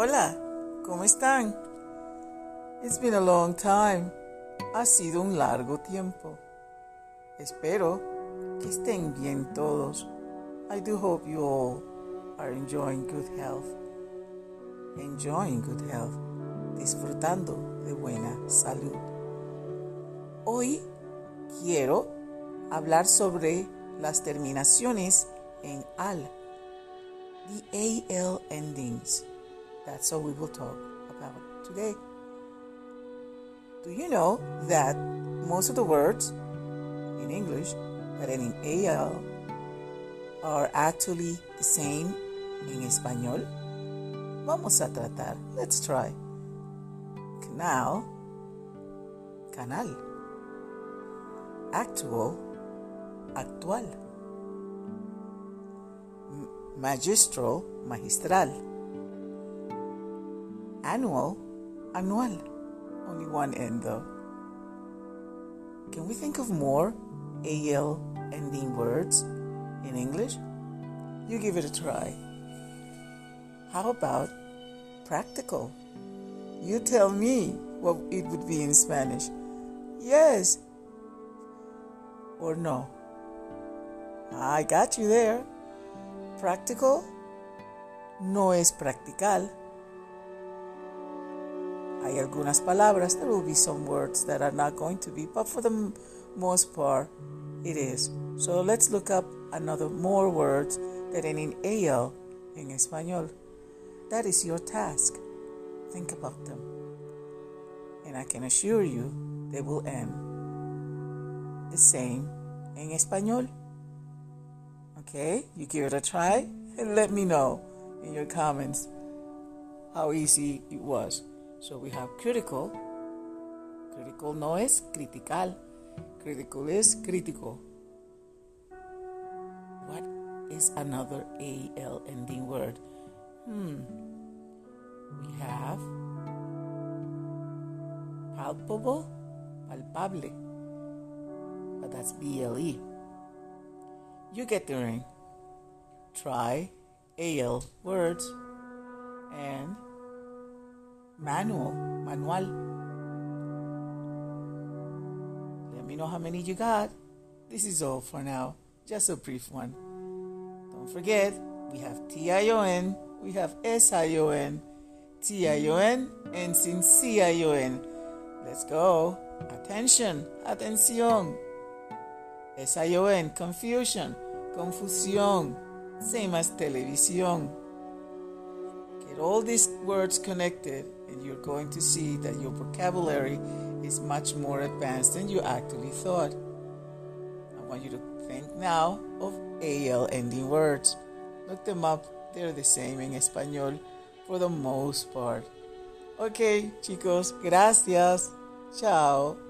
Hola, ¿cómo están? It's been a long time. Ha sido un largo tiempo. Espero que estén bien todos. I do hope you all are enjoying good health. Enjoying good health. Disfrutando de buena salud. Hoy quiero hablar sobre las terminaciones en al. The AL endings. That's all we will talk about today. Do you know that most of the words in English but in AL are actually the same in español? Vamos a tratar. Let's try. Canal, canal. Actual, actual. Magistral, magistral annual, annual. Only one N though. Can we think of more AL ending words in English? You give it a try. How about practical? You tell me what it would be in Spanish. Yes or no? I got you there. Practical no es practical. Hay algunas palabras, there will be some words that are not going to be, but for the most part, it is. So let's look up another more words that end in AL in español. That is your task. Think about them. And I can assure you they will end the same in español. Okay, you give it a try and let me know in your comments how easy it was. So we have critical. Critical no es critical. Critical is crítico. What is another AL ending word? Hmm. We have palpable, palpable. But that's BLE. You get the ring. Try AL words and manual, manual. Let me know how many you got. This is all for now. Just a brief one. Don't forget, we have T-I-O-N, we have S-I-O-N, T-I-O-N, and sin C-I-O-N. Let's go. Attention, atención. S-I-O-N, confusion, confusión, same as televisión. Get all these words connected you're going to see that your vocabulary is much more advanced than you actually thought. I want you to think now of AL ending words. Look them up, they're the same in español for the most part. Ok, chicos, gracias. Chao.